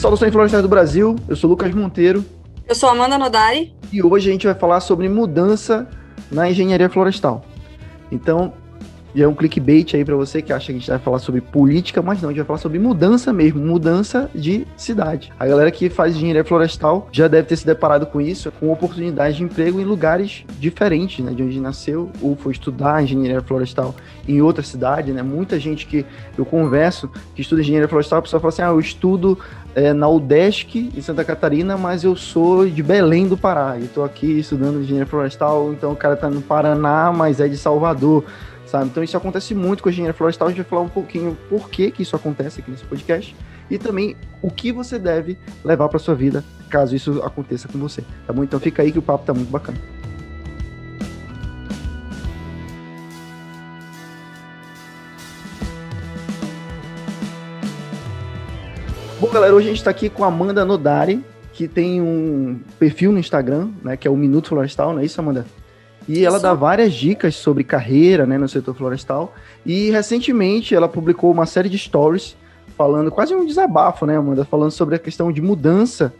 Saudações Florestais do Brasil, eu sou Lucas Monteiro. Eu sou Amanda Nodari. E hoje a gente vai falar sobre mudança na engenharia florestal. Então, já é um clickbait aí para você que acha que a gente vai falar sobre política, mas não, a gente vai falar sobre mudança mesmo, mudança de cidade. A galera que faz engenharia florestal já deve ter se deparado com isso, com oportunidades de emprego em lugares diferentes, né, de onde nasceu ou foi estudar engenharia florestal em outra cidade, né? Muita gente que eu converso que estuda engenharia florestal, a pessoa fala assim: "Ah, eu estudo é, na UDESC, em Santa Catarina, mas eu sou de Belém do Pará. E estou aqui estudando engenharia florestal, então o cara está no Paraná, mas é de Salvador sabe? Então isso acontece muito com a engenharia florestal, a gente vai falar um pouquinho por que que isso acontece aqui nesse podcast e também o que você deve levar para sua vida caso isso aconteça com você, tá bom? Então fica aí que o papo tá muito bacana. Bom, galera, hoje a gente está aqui com a Amanda Nodari, que tem um perfil no Instagram, né, que é o Minuto Florestal, não é isso, Amanda? E ela dá várias dicas sobre carreira né, no setor florestal. E recentemente ela publicou uma série de stories falando, quase um desabafo, né, Amanda? Falando sobre a questão de mudança,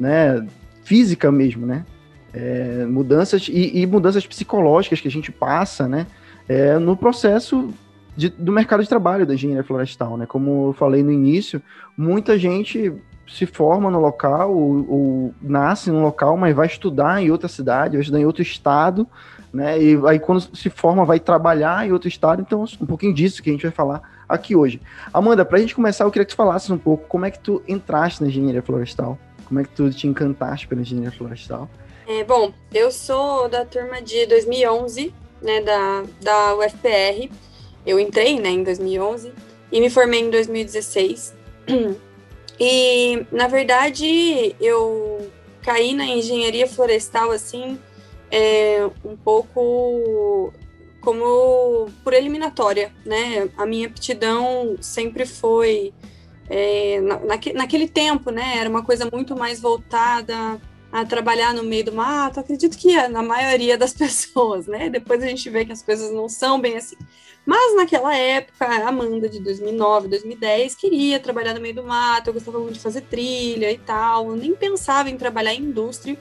né? Física mesmo, né? É, mudanças e, e, mudanças psicológicas que a gente passa, né? É, no processo de, do mercado de trabalho da engenharia florestal, né? Como eu falei no início, muita gente se forma no local ou, ou nasce no local, mas vai estudar em outra cidade, vai estudar em outro estado, né? E aí quando se forma vai trabalhar em outro estado, então um pouquinho disso que a gente vai falar aqui hoje. Amanda, para a gente começar, eu queria que tu falasses um pouco como é que tu entraste na engenharia florestal, como é que tu te encantaste pela engenharia florestal. É, bom, eu sou da turma de 2011, né, da, da UFPR. Eu entrei, né, em 2011 e me formei em 2016. E, na verdade, eu caí na engenharia florestal, assim, é, um pouco como por eliminatória, né? A minha aptidão sempre foi é, na, naquele tempo, né? Era uma coisa muito mais voltada a trabalhar no meio do mato. Acredito que é na maioria das pessoas, né? Depois a gente vê que as coisas não são bem assim. Mas naquela época, a Amanda de 2009, 2010 queria trabalhar no meio do mato. Eu gostava muito de fazer trilha e tal. Eu nem pensava em trabalhar em indústria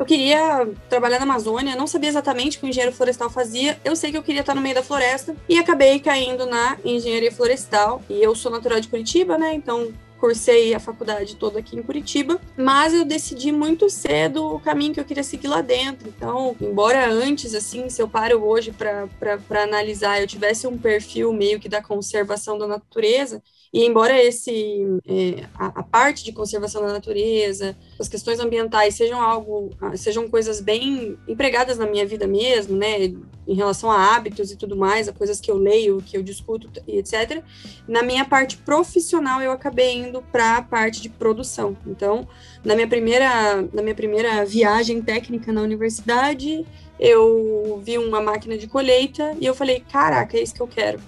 eu queria trabalhar na Amazônia, não sabia exatamente o que o engenheiro florestal fazia. Eu sei que eu queria estar no meio da floresta e acabei caindo na engenharia florestal. E eu sou natural de Curitiba, né? Então cursei a faculdade toda aqui em Curitiba, mas eu decidi muito cedo o caminho que eu queria seguir lá dentro. Então, embora antes, assim, se eu paro hoje para analisar, eu tivesse um perfil meio que da conservação da natureza, e embora esse é, a, a, parte de conservação da natureza, as questões ambientais sejam algo, sejam coisas bem empregadas na minha vida mesmo, né, em relação a hábitos e tudo mais, a coisas que eu leio, que eu discuto e etc. Na minha parte profissional eu acabei indo para a parte de produção. Então, na minha primeira na minha primeira viagem técnica na universidade, eu vi uma máquina de colheita e eu falei, caraca, é isso que eu quero.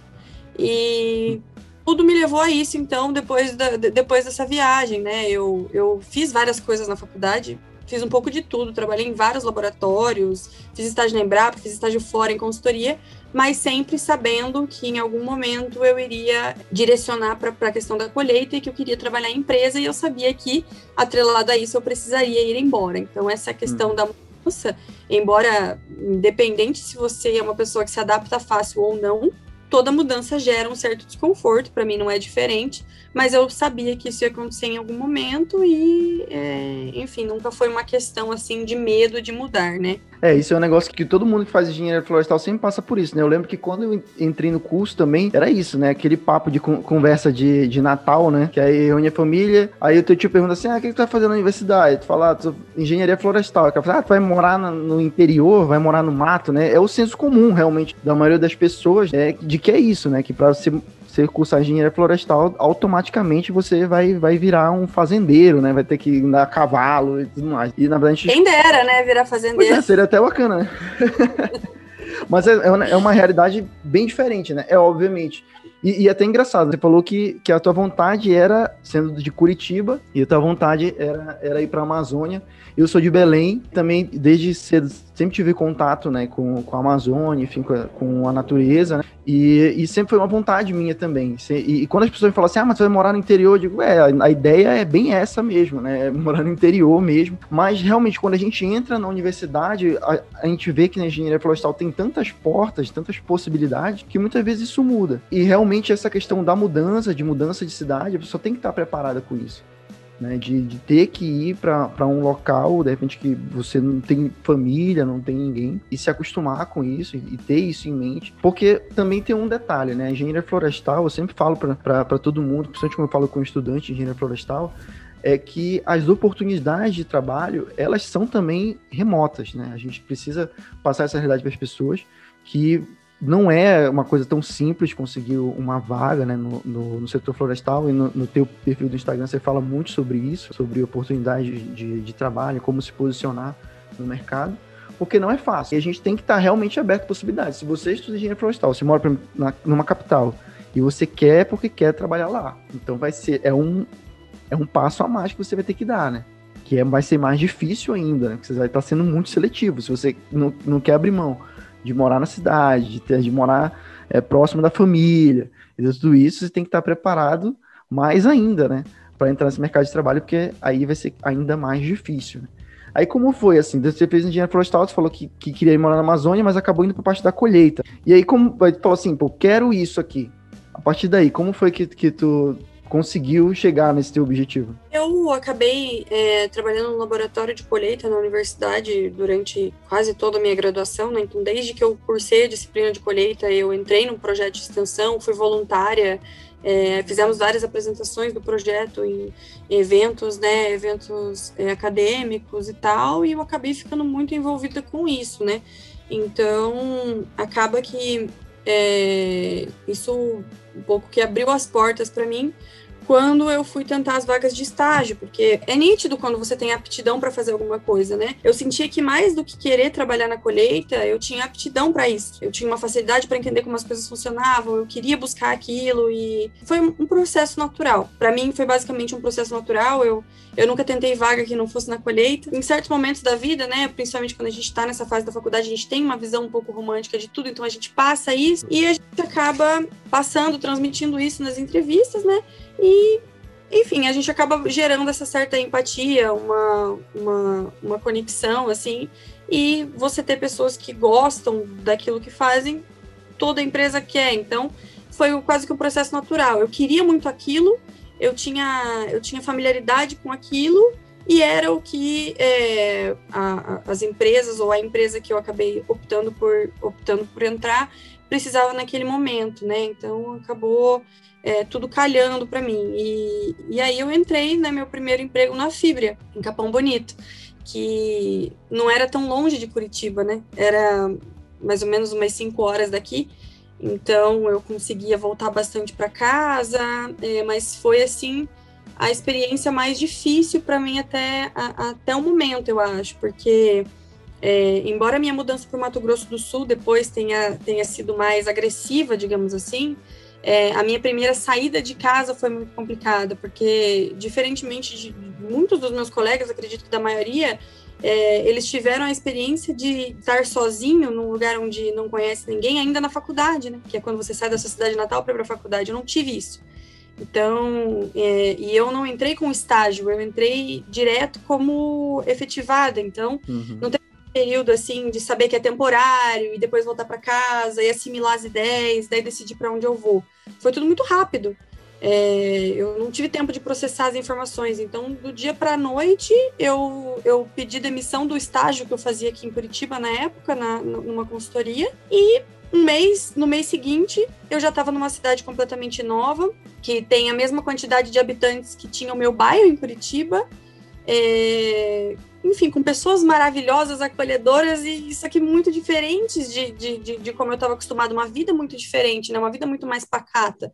E tudo me levou a isso, então, depois, da, depois dessa viagem, né? Eu, eu fiz várias coisas na faculdade, fiz um pouco de tudo, trabalhei em vários laboratórios, fiz estágio na Embrapa, fiz estágio fora em consultoria, mas sempre sabendo que em algum momento eu iria direcionar para a questão da colheita e que eu queria trabalhar em empresa e eu sabia que, atrelado a isso, eu precisaria ir embora. Então, essa questão hum. da mudança, embora independente se você é uma pessoa que se adapta fácil ou não, toda mudança gera um certo desconforto, para mim não é diferente, mas eu sabia que isso ia acontecer em algum momento e, é, enfim, nunca foi uma questão assim de medo de mudar, né? É, isso é um negócio que todo mundo que faz engenharia florestal sempre passa por isso, né? Eu lembro que quando eu entrei no curso também, era isso, né? Aquele papo de conversa de, de Natal, né? Que aí reúne a família, aí o teu tio pergunta assim, ah, o que, tu vai fazer na universidade? Tu fala, ah, engenharia florestal. Aí fala, ah, tu vai morar no interior, vai morar no mato, né? É o senso comum, realmente, da maioria das pessoas, é, de que é isso, né? Que para você você cursar engenharia florestal, automaticamente você vai, vai virar um fazendeiro, né? Vai ter que andar a cavalo e tudo mais. E na verdade. Quem dera, né? Virar fazendeiro. É, seria até bacana, né? Mas é, é, uma realidade bem diferente, né? É obviamente. E, e até engraçado, você falou que, que a tua vontade era, sendo de Curitiba, e a tua vontade era, era ir para a Amazônia. Eu sou de Belém, também desde cedo sempre tive contato, né, com, com a Amazônia, enfim, com a, com a natureza, né, e, e, sempre foi uma vontade minha também. E, e, quando as pessoas me falam assim, ah, mas você vai morar no interior, eu digo, é, a, a ideia é bem essa mesmo, né, é morar no interior mesmo. Mas realmente, quando a gente entra na universidade, a, a gente vê que na engenharia florestal tem tantas portas, tantas possibilidades, que muitas vezes isso muda. E realmente essa questão da mudança, de mudança de cidade, a pessoa tem que estar preparada com isso né? De, de ter que ir para um local, de repente, que você não tem família, não tem ninguém, e se acostumar com isso e ter isso em mente. Porque também tem um detalhe, né? A engenharia florestal, eu sempre falo para todo mundo, principalmente quando eu falo com estudante de engenharia florestal, é que as oportunidades de trabalho, elas são também remotas, né? A gente precisa passar essa realidade para as pessoas que não é uma coisa tão simples conseguir uma vaga né, no, no, no setor florestal e no, no, teu perfil do Instagram você fala muito sobre isso, sobre oportunidades de, de, trabalho, como se posicionar no mercado, porque não é fácil. E a gente tem que estar realmente aberto a possibilidades. Se você estuda engenharia florestal, você mora pra, na, numa capital e você quer porque quer trabalhar lá, então vai ser é um é um passo a mais que você vai ter que dar, né? Que é, vai ser mais difícil ainda, né? Porque você vai estar sendo muito seletivo. Se você não, não quer abrir mão de morar na cidade, de, ter, de morar é, próximo da família, e tudo isso você tem que estar preparado mais ainda, né? Para entrar nesse mercado de trabalho, porque aí vai ser ainda mais difícil. Né? Aí como foi assim? Você fez engenharia florestal, você falou que, que queria ir morar na Amazônia, mas acabou indo para parte da colheita. E aí como falou assim, pô, quero isso aqui. A partir daí, como foi que, que tu conseguiu chegar nesse teu objetivo? Eu acabei é, trabalhando no laboratório de colheita na universidade durante quase toda a minha graduação, né? Então, desde que eu cursei a disciplina de colheita, eu entrei num projeto de extensão, fui voluntária, é, fizemos várias apresentações do projeto em, eventos, né, eventos é, acadêmicos e tal, e eu acabei ficando muito envolvida com isso, né? Então, acaba que é, isso um pouco que abriu as portas para mim quando eu fui tentar as vagas de estágio, porque é nítido quando você tem aptidão para fazer alguma coisa, né? Eu sentia que mais do que querer trabalhar na colheita, eu tinha aptidão para isso. Eu tinha uma facilidade para entender como as coisas funcionavam, eu queria buscar aquilo e foi um processo natural. Para mim foi basicamente um processo natural. Eu eu nunca tentei vaga que não fosse na colheita. Em certos momentos da vida, né, principalmente quando a gente está nessa fase da faculdade, a gente tem uma visão um pouco romântica de tudo, então a gente passa isso e a gente acaba passando, transmitindo isso nas entrevistas, né? E, enfim, a gente acaba gerando essa certa empatia, uma, uma, uma conexão, assim, e você ter pessoas que gostam daquilo que fazem, toda empresa quer. Então, foi quase que um processo natural. Eu queria muito aquilo, eu tinha, eu tinha familiaridade com aquilo, e era o que é, a, a, as empresas ou a empresa que eu acabei optando por optando por entrar precisava naquele momento, né? Então acabou é, tudo calhando para mim. E, e aí eu entrei, né, meu primeiro emprego na Fibria, em Capão Bonito, que não era tão longe de Curitiba, né? Era mais ou menos umas cinco horas daqui. Então eu conseguia voltar bastante para casa, é, mas foi assim a experiência mais difícil para mim até, a, até o momento, eu acho, porque é, embora a minha mudança para o Mato Grosso do Sul depois tenha, tenha sido mais agressiva, digamos assim, é, a minha primeira saída de casa foi muito complicada, porque, diferentemente de muitos dos meus colegas, acredito que da maioria, é, eles tiveram a experiência de estar sozinho num lugar onde não conhece ninguém, ainda na faculdade, né? Que é quando você sai da sua cidade natal para ir para a faculdade. Eu não tive isso. Então, é, e eu não entrei com estágio, eu entrei direto como efetivada. Então, uhum. não teve período assim de saber que é temporário e depois voltar para casa e assimilar as ideias, daí decidir para onde eu vou. Foi tudo muito rápido. É, eu não tive tempo de processar as informações, então do dia para a noite eu, eu pedi demissão do estágio que eu fazia aqui em Curitiba na época, na, numa consultoria, e um mês, no mês seguinte, eu já estava numa cidade completamente nova, que tem a mesma quantidade de habitantes que tinha o meu bairro em Curitiba, é, enfim, com pessoas maravilhosas, acolhedoras e isso aqui muito diferentes de, de, de, de como eu estava acostumado, uma vida muito diferente, né? Uma vida muito mais pacata.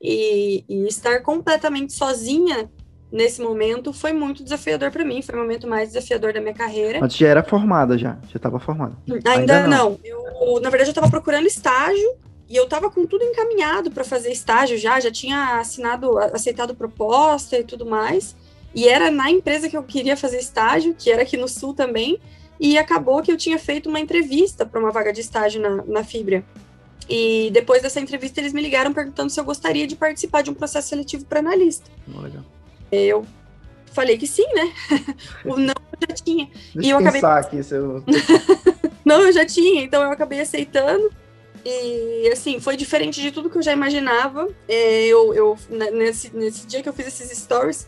E, e estar completamente sozinha nesse momento foi muito desafiador para mim, foi o momento mais desafiador da minha carreira. Mas já era formada já, já estava formada. Ainda, Ainda não. não. Eu, na verdade, eu estava procurando estágio e eu estava com tudo encaminhado para fazer estágio já, já tinha assinado, aceitado proposta e tudo mais. E era na empresa que eu queria fazer estágio, que era aqui no Sul também. e acabou que eu tinha feito uma entrevista para uma vaga de estágio na, na Fibra. E depois dessa entrevista, eles me ligaram perguntando se eu gostaria de participar de um processo seletivo para analista. Legal. Eu falei que sim, né? o não eu já tinha. Deixa e eu acabei. Aqui, seu... não, eu já tinha, então eu acabei aceitando. E assim, foi diferente de tudo que eu já imaginava. É, eu, eu nesse, nesse dia que eu fiz esses stories,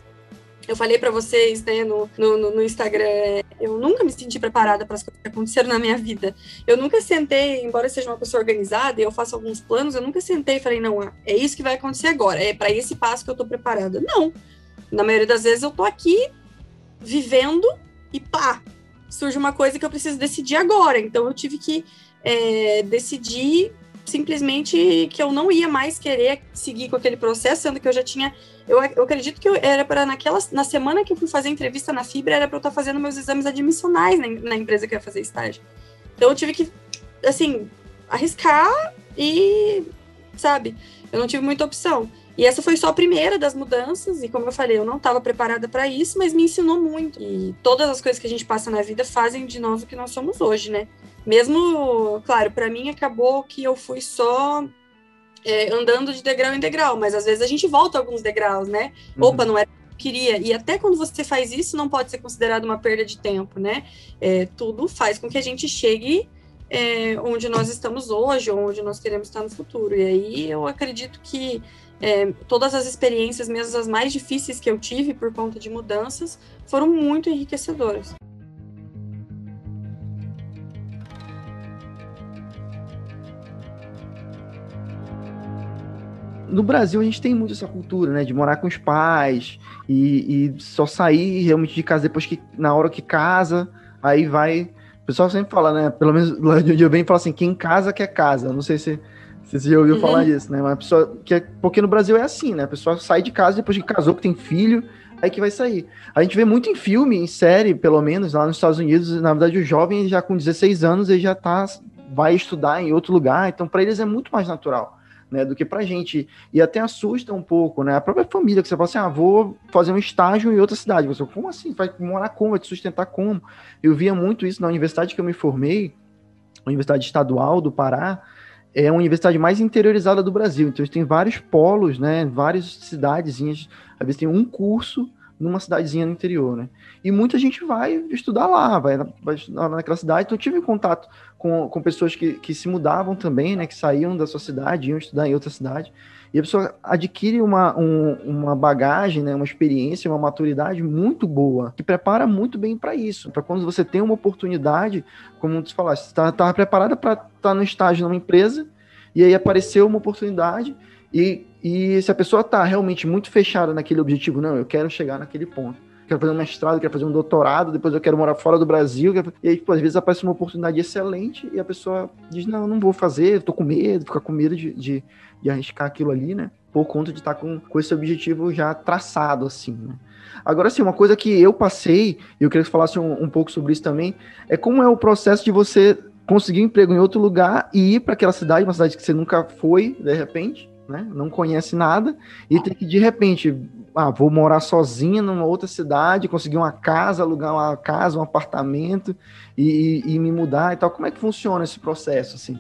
eu falei para vocês, né, no, no, no, Instagram, eu nunca me senti preparada para as coisas que aconteceram na minha vida. Eu nunca sentei, embora eu seja uma pessoa organizada e eu faça alguns planos, eu nunca sentei e falei, não, é isso que vai acontecer agora, é para esse passo que eu tô preparada. Não. Na maioria das vezes eu tô aqui vivendo e pá, surge uma coisa que eu preciso decidir agora. Então eu tive que é, decidir simplesmente que eu não ia mais querer seguir com aquele processo, sendo que eu já tinha. Eu, eu acredito que eu, era para naquela. Na semana que eu fui fazer entrevista na Fibra, era para eu estar tá fazendo meus exames admissionais na, na, empresa que eu ia fazer estágio. Então eu tive que, assim, arriscar e. Sabe? Eu não tive muita opção. E essa foi só a primeira das mudanças, e como eu falei, eu não estava preparada para isso, mas me ensinou muito. E todas as coisas que a gente passa na vida fazem de nós o que nós somos hoje, né? Mesmo, claro, para mim acabou que eu fui só é, andando de degrau em degrau, mas às vezes a gente volta alguns degraus, né? Uhum. Opa, não era o que queria. E até quando você faz isso, não pode ser considerado uma perda de tempo, né? É, tudo faz com que a gente chegue é, onde nós estamos hoje, ou onde nós queremos estar no futuro. E aí eu acredito que é, todas as experiências, mesmo as mais difíceis que eu tive por conta de mudanças, foram muito enriquecedoras. No Brasil a gente tem muito essa cultura, né, de morar com os pais e, e, só sair realmente de casa depois que na hora que casa, aí vai. O pessoal sempre fala, né, pelo menos lá de onde eu venho, fala assim, quem casa quer casa. Não sei se você já ouviu uhum. falar disso, né? Uma pessoa que é, porque no Brasil é assim, né? A pessoa sai de casa depois que casou, que tem filho, aí que vai sair. A gente vê muito em filme, em série, pelo menos, lá nos Estados Unidos, na verdade o jovem já com 16 anos ele já tá vai estudar em outro lugar, então para eles é muito mais natural. Né, do que pra gente. E até assusta um pouco, né? A própria família, que você fala assim, ah, vou fazer um estágio em outra cidade. Você, como assim? Vai morar como? Vai te sustentar como? Eu via muito isso na universidade que eu me formei, Universidade Estadual do Pará, é a universidade mais interiorizada do Brasil. Então, tem vários polos, né? Várias cidadezinhas. Às vezes tem um curso numa cidadezinha no interior, né? E muita gente vai estudar lá, vai, vai estudar naquela cidade. Então, eu tive contato com, com pessoas que, que se mudavam também, né? Que saíam da sua cidade, iam estudar em outra cidade. E a pessoa adquire uma, um, uma bagagem, né, uma experiência, uma maturidade muito boa, que prepara muito bem para isso. Para quando você tem uma oportunidade, como tu falaste, você estava tá, preparada para estar tá no estágio numa empresa, e aí apareceu uma oportunidade, e, e se a pessoa está realmente muito fechada naquele objetivo, não, eu quero chegar naquele ponto quero fazer um mestrado, quero fazer um doutorado, depois eu quero morar fora do Brasil. Quero... E aí, pô, às vezes aparece uma oportunidade excelente e a pessoa diz, não, não vou fazer, tô com medo, fica com medo de, de, de arriscar aquilo ali, né? Por conta de estar com, com esse objetivo já traçado, assim, né? Agora, assim, uma coisa que eu passei, e eu queria que você falasse um, um pouco sobre isso também, é como é o processo de você conseguir um emprego em outro lugar e ir para aquela cidade, uma cidade que você nunca foi, de repente, né? Não conhece nada, e ter que, de repente, ah, vou morar sozinha numa outra cidade, conseguir uma casa, alugar uma casa, um apartamento e, e, e me mudar e tal. Como é que funciona esse processo, assim?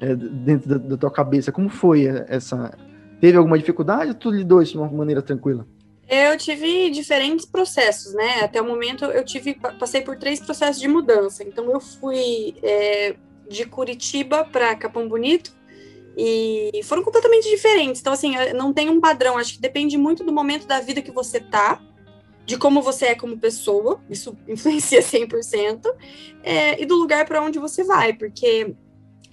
é, dentro da, da, tua cabeça? Como foi essa? Teve alguma dificuldade ou tu lidou isso de uma maneira tranquila? Eu tive diferentes processos, né? Até o momento eu tive passei por três processos de mudança. Então eu fui é, de Curitiba para Capão Bonito e foram completamente diferentes. Então assim, não tem um padrão. Acho que depende muito do momento da vida que você tá, de como você é como pessoa. Isso influencia 100%. É, e do lugar para onde você vai, porque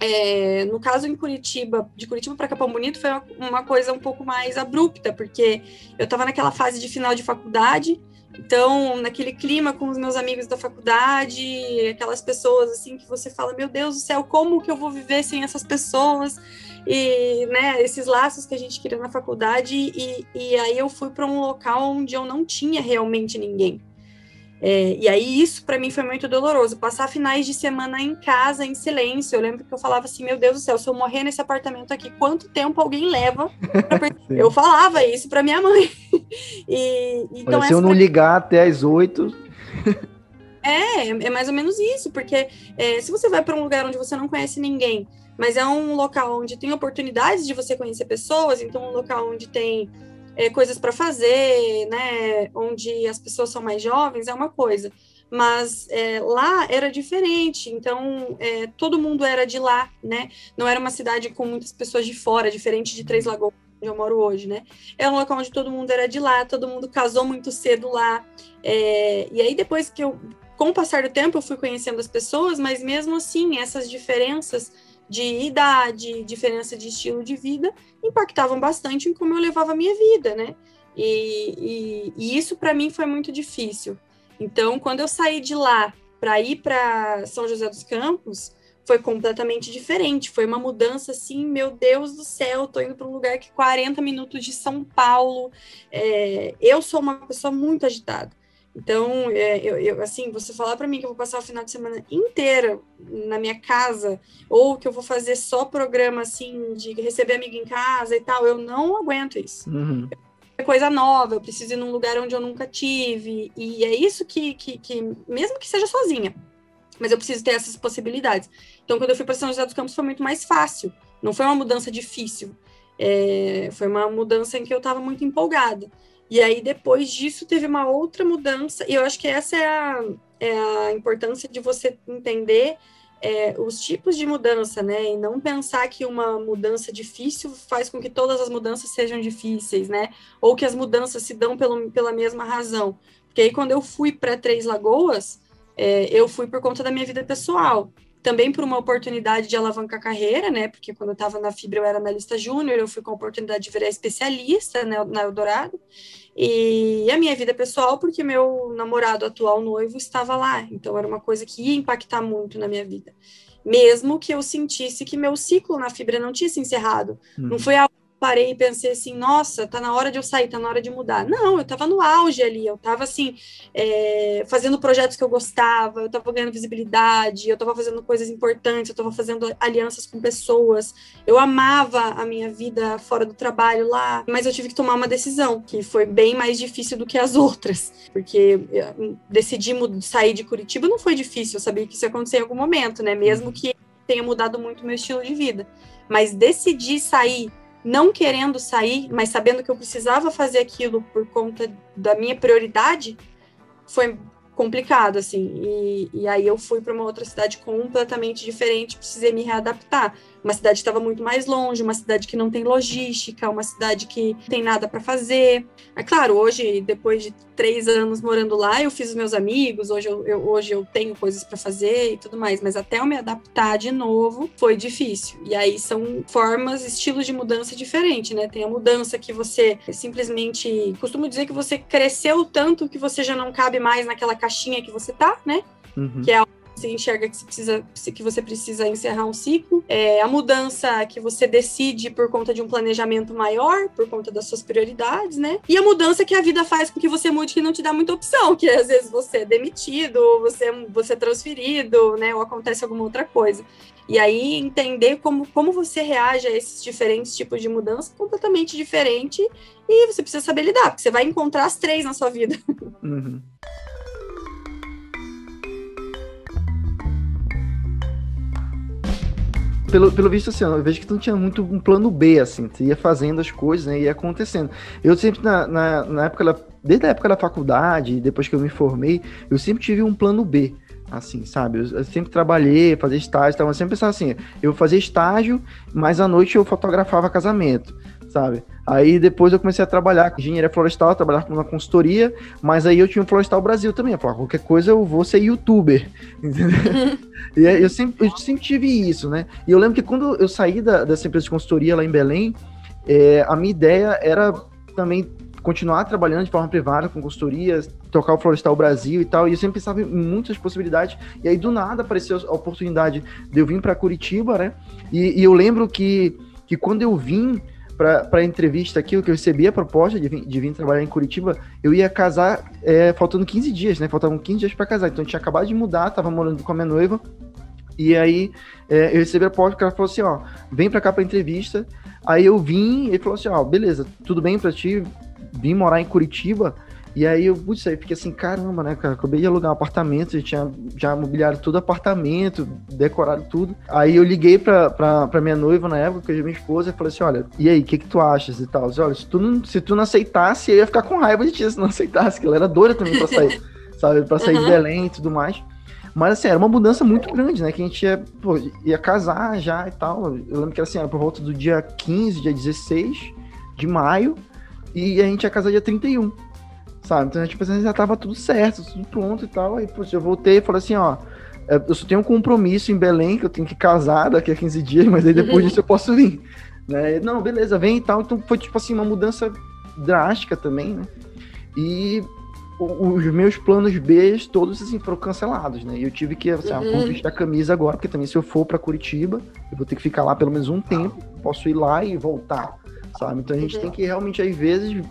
é, no caso em Curitiba, de Curitiba para Capão Bonito, foi uma, uma, coisa um pouco mais abrupta, porque eu estava naquela fase de final de faculdade, então, naquele clima com os meus amigos da faculdade, aquelas pessoas assim que você fala, meu Deus do céu, como que eu vou viver sem essas pessoas? E, né, esses laços que a gente queria na faculdade, e, e aí eu fui para um local onde eu não tinha realmente ninguém. É, e aí isso para mim foi muito doloroso, passar finais de semana em casa, em silêncio. Eu lembro que eu falava assim, meu Deus do céu, se eu morrer nesse apartamento aqui, quanto tempo alguém leva? eu falava isso para minha mãe. E, então, Olha, se eu não pra... ligar até as oito... É, é mais ou menos isso, porque é, se você vai para um lugar onde você não conhece ninguém, mas é um local onde tem oportunidades de você conhecer pessoas, então um local onde tem é, coisas para fazer, né, onde as pessoas são mais jovens, é uma coisa. Mas é, lá era diferente, então é, todo mundo era de lá, né? Não era uma cidade com muitas pessoas de fora, diferente de Três Lagoas onde eu moro hoje, né? É um local onde todo mundo era de lá, todo mundo casou muito cedo lá. É, e aí, depois que eu, com o passar do tempo, eu fui conhecendo as pessoas, mas mesmo assim, essas diferenças de idade, diferença de estilo de vida, impactavam bastante em como eu levava a minha vida, né? E, e, e isso para mim foi muito difícil. Então, quando eu saí de lá para ir para São José dos Campos, foi completamente diferente. Foi uma mudança assim, meu Deus do céu, tô indo para um lugar que 40 minutos de São Paulo. É, eu sou uma pessoa muito agitada. Então, é, eu, eu, assim, você falar para mim que eu vou passar o final de semana inteira na minha casa, ou que eu vou fazer só programa assim de receber amigo em casa e tal, eu não aguento isso. Uhum. É coisa nova, eu preciso ir num lugar onde eu nunca tive, e é isso que, que, que mesmo que seja sozinha, mas eu preciso ter essas possibilidades. Então, quando eu fui para São José dos Campos, foi muito mais fácil. Não foi uma mudança difícil. É, foi uma mudança em que eu estava muito empolgada. E aí, depois disso, teve uma outra mudança. E eu acho que essa é a, é a importância de você entender é, os tipos de mudança, né? E não pensar que uma mudança difícil faz com que todas as mudanças sejam difíceis, né? Ou que as mudanças se dão pelo, pela mesma razão. Porque aí, quando eu fui para Três Lagoas, é, eu fui por conta da minha vida pessoal. Também por uma oportunidade de alavancar carreira, né? Porque quando eu estava na Fibra eu era analista júnior, eu fui com a oportunidade de virar especialista né, na Eldorado. E a minha vida pessoal, porque meu namorado atual noivo estava lá. Então era uma coisa que ia impactar muito na minha vida mesmo que eu sentisse que meu ciclo na fibra não tinha se encerrado. Uhum. Não foi algo parei e pensei assim, nossa, tá na hora de eu sair, tá na hora de mudar. Não, eu tava no auge ali, eu tava assim, é, fazendo projetos que eu gostava, eu tava ganhando visibilidade, eu tava fazendo coisas importantes, eu tava fazendo alianças com pessoas, eu amava a minha vida fora do trabalho lá, mas eu tive que tomar uma decisão, que foi bem mais difícil do que as outras, porque decidir sair de Curitiba não foi difícil, eu sabia que isso ia acontecer em algum momento, né, mesmo que tenha mudado muito meu estilo de vida, mas decidir sair não querendo sair, mas sabendo que eu precisava fazer aquilo por conta da minha prioridade, foi complicado, assim. E, e aí eu fui para uma outra cidade completamente diferente, precisei me readaptar. Uma cidade que estava muito mais longe, uma cidade que não tem logística, uma cidade que não tem nada para fazer. É claro, hoje, depois de três anos morando lá, eu fiz os meus amigos, hoje eu, eu hoje eu tenho coisas para fazer e tudo mais, mas até eu me adaptar de novo foi difícil. E aí são formas, estilos de mudança diferentes, né? Tem a mudança que você simplesmente. Costumo dizer que você cresceu tanto que você já não cabe mais naquela caixinha que você tá, né? Uhum. Que é você enxerga que você precisa, que você precisa encerrar um ciclo, é, a mudança que você decide por conta de um planejamento maior, por conta das suas prioridades, né? E a mudança que a vida faz com que você mude que não te dá muita opção, que às vezes você é demitido, ou você, você é transferido, né? Ou acontece alguma outra coisa. E aí entender como, como você reage a esses diferentes tipos de mudança completamente diferente e você precisa saber lidar, porque você vai encontrar as três na sua vida. Uhum. Pelo, pelo visto, assim, eu vejo que tu não tinha muito um plano B, assim, tu ia fazendo as coisas, né, ia acontecendo. Eu sempre, na, na, na época, desde a época da faculdade, depois que eu me formei, eu sempre tive um plano B, assim, sabe? Eu, eu sempre trabalhei, fazia estágio, então eu sempre pensava assim, eu fazia estágio, mas à noite eu fotografava casamento sabe? Aí depois eu comecei a trabalhar com engenharia florestal, trabalhar com uma consultoria, mas aí eu tinha o Florestal Brasil também. Eu falava, qualquer coisa eu vou ser youtuber, entendeu? e eu sempre, eu sempre tive isso, né? E eu lembro que quando eu saí da, dessa empresa de consultoria lá em Belém, é, a minha ideia era também continuar trabalhando de forma privada com consultorias, tocar o Florestal Brasil e tal, e eu sempre pensava em muitas possibilidades, e aí do nada apareceu a oportunidade de eu vir para Curitiba, né? E, e eu lembro que, que quando eu vim, para a entrevista aqui, o que eu recebi a proposta de vir, de vir trabalhar em Curitiba, eu ia casar é, faltando 15 dias, né? Faltavam 15 dias para casar. Então eu tinha acabado de mudar, tava morando com a minha noiva. E aí é, eu recebi a proposta, o cara falou assim, ó, vem para cá para entrevista. Aí eu vim, ele falou assim, ó, beleza, tudo bem para ti, vim morar em Curitiba. E aí eu, putz, aí fiquei assim, caramba, né, cara? Acabei de alugar um apartamento, já tinha já mobiliado todo o apartamento, decorado tudo. Aí eu liguei pra, pra, pra minha noiva na época, que é minha esposa, e falei assim: olha, e aí, o que, que tu achas e tal? Eu disse, olha, se tu, não, se tu não aceitasse, eu ia ficar com raiva de ti se não aceitasse, que ela era doida também pra sair, sabe? Pra sair uhum. de Belém e tudo mais. Mas assim, era uma mudança muito grande, né? Que a gente ia, pô, ia casar já e tal. Eu lembro que assim, era por volta do dia 15, dia 16 de maio, e a gente ia casar dia 31 sabe? Então, tipo assim, já tava tudo certo, tudo pronto e tal. Aí, poxa, eu voltei e falei assim, ó, é, eu só tenho um compromisso em Belém, que eu tenho que casar daqui a 15 dias, mas aí depois disso eu posso vir. Né? Não, beleza, vem e tal. Então foi, tipo assim, uma mudança drástica também, né? E os meus planos B todos assim foram cancelados, né? E eu tive que assim, uhum. vestir a camisa agora, porque também se eu for para Curitiba, eu vou ter que ficar lá pelo menos um tempo, posso ir lá e voltar, sabe? Então a gente uhum. tem que realmente às vezes